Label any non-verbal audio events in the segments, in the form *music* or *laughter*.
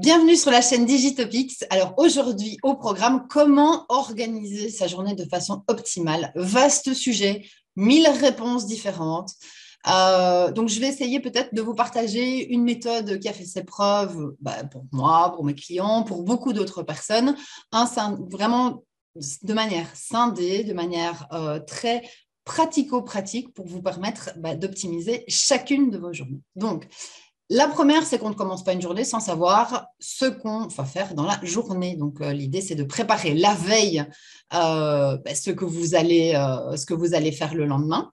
Bienvenue sur la chaîne Digitopics. Alors aujourd'hui au programme, comment organiser sa journée de façon optimale? Vaste sujet, mille réponses différentes. Euh, donc je vais essayer peut-être de vous partager une méthode qui a fait ses preuves bah, pour moi, pour mes clients, pour beaucoup d'autres personnes, vraiment de manière scindée, de manière euh, très pratico-pratique pour vous permettre bah, d'optimiser chacune de vos journées. Donc, la première, c'est qu'on ne commence pas une journée sans savoir ce qu'on va faire dans la journée. Donc, euh, l'idée, c'est de préparer la veille euh, ben, ce, que vous allez, euh, ce que vous allez faire le lendemain.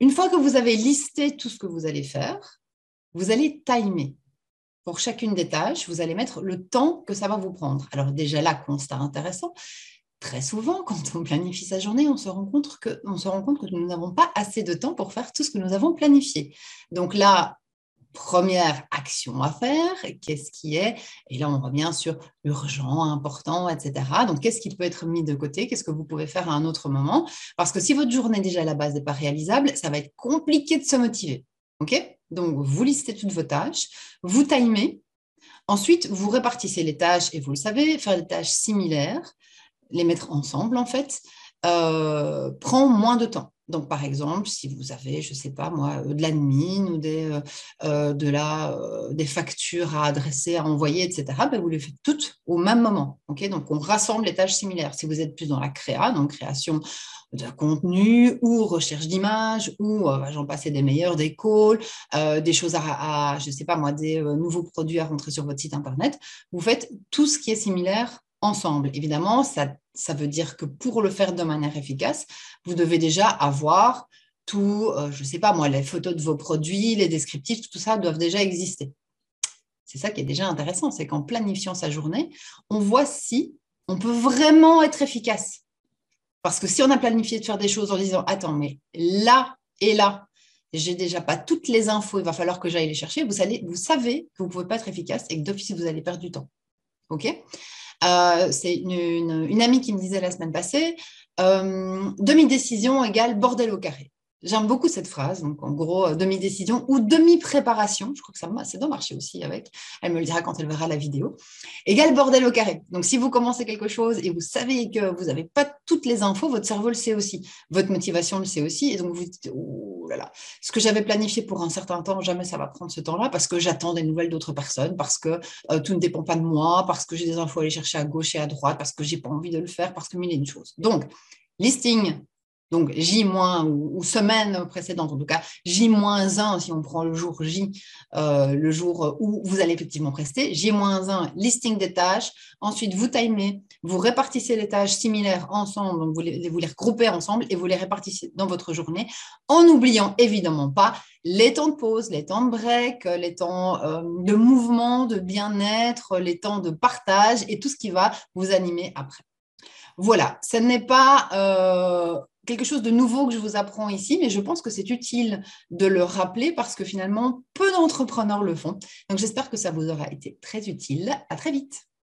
Une fois que vous avez listé tout ce que vous allez faire, vous allez timer. Pour chacune des tâches, vous allez mettre le temps que ça va vous prendre. Alors déjà là, constat intéressant, très souvent, *laughs* quand on planifie sa journée, on se rend que, on se rend compte que nous n'avons pas assez de temps pour faire tout ce que nous avons planifié. Donc là, première action à faire, qu'est-ce qui est, et là on revient sur urgent, important, etc. Donc qu'est-ce qui peut être mis de côté, qu'est-ce que vous pouvez faire à un autre moment, parce que si votre journée déjà à la base n'est pas réalisable, ça va être compliqué de se motiver. Donc vous listez toutes vos tâches, vous timez, ensuite vous répartissez les tâches, et vous le savez, faire des tâches similaires, les mettre ensemble en fait, euh, prend moins de temps. Donc, par exemple, si vous avez, je ne sais pas moi, euh, de l'admin ou des, euh, euh, de la, des factures à adresser, à envoyer, etc., ben, vous les faites toutes au même moment. ok? Donc, on rassemble les tâches similaires. Si vous êtes plus dans la créa, donc création de contenu ou recherche d'images ou, j'en passais des meilleurs, des calls, des choses à, je ne sais pas moi, des nouveaux produits à rentrer sur votre site Internet, vous faites tout ce qui est similaire ensemble. Évidemment, ça, ça veut dire que pour le faire de manière efficace, vous devez déjà avoir tout, euh, je ne sais pas moi, les photos de vos produits, les descriptifs, tout ça doivent déjà exister. C'est ça qui est déjà intéressant, c'est qu'en planifiant sa journée, on voit si on peut vraiment être efficace. Parce que si on a planifié de faire des choses en disant, attends, mais là et là, j'ai déjà pas toutes les infos, il va falloir que j'aille les chercher, vous, vous savez que vous ne pouvez pas être efficace et que d'office, vous allez perdre du temps. OK? Euh, c'est une, amie qui me disait la semaine passée, euh, demi-décision égale bordel au carré. J'aime beaucoup cette phrase, donc en gros, euh, demi-décision ou demi-préparation, je crois que ça, ça doit marcher aussi avec, elle me le dira quand elle verra la vidéo, égale bordel au carré. Donc si vous commencez quelque chose et vous savez que vous n'avez pas toutes les infos, votre cerveau le sait aussi, votre motivation le sait aussi, et donc vous ce que j'avais planifié pour un certain temps, jamais ça va prendre ce temps-là, parce que j'attends des nouvelles d'autres personnes, parce que euh, tout ne dépend pas de moi, parce que j'ai des infos à aller chercher à gauche et à droite, parce que j'ai pas envie de le faire, parce que mille et une choses. Donc, listing donc J- ou, semaine précédente, en tout cas J-1 si on prend le jour J, euh, le jour où vous allez effectivement prester, J-1, listing des tâches, ensuite vous timez, vous répartissez les tâches similaires ensemble, vous les, vous les regroupez ensemble et vous les répartissez dans votre journée, en n'oubliant évidemment pas les temps de pause, les temps de break, les temps euh, de mouvement, de bien-être, les temps de partage et tout ce qui va vous animer après. Voilà, ce n'est pas euh, quelque chose de nouveau que je vous apprends ici, mais je pense que c'est utile de le rappeler parce que finalement, peu d'entrepreneurs le font. Donc j'espère que ça vous aura été très utile. À très vite.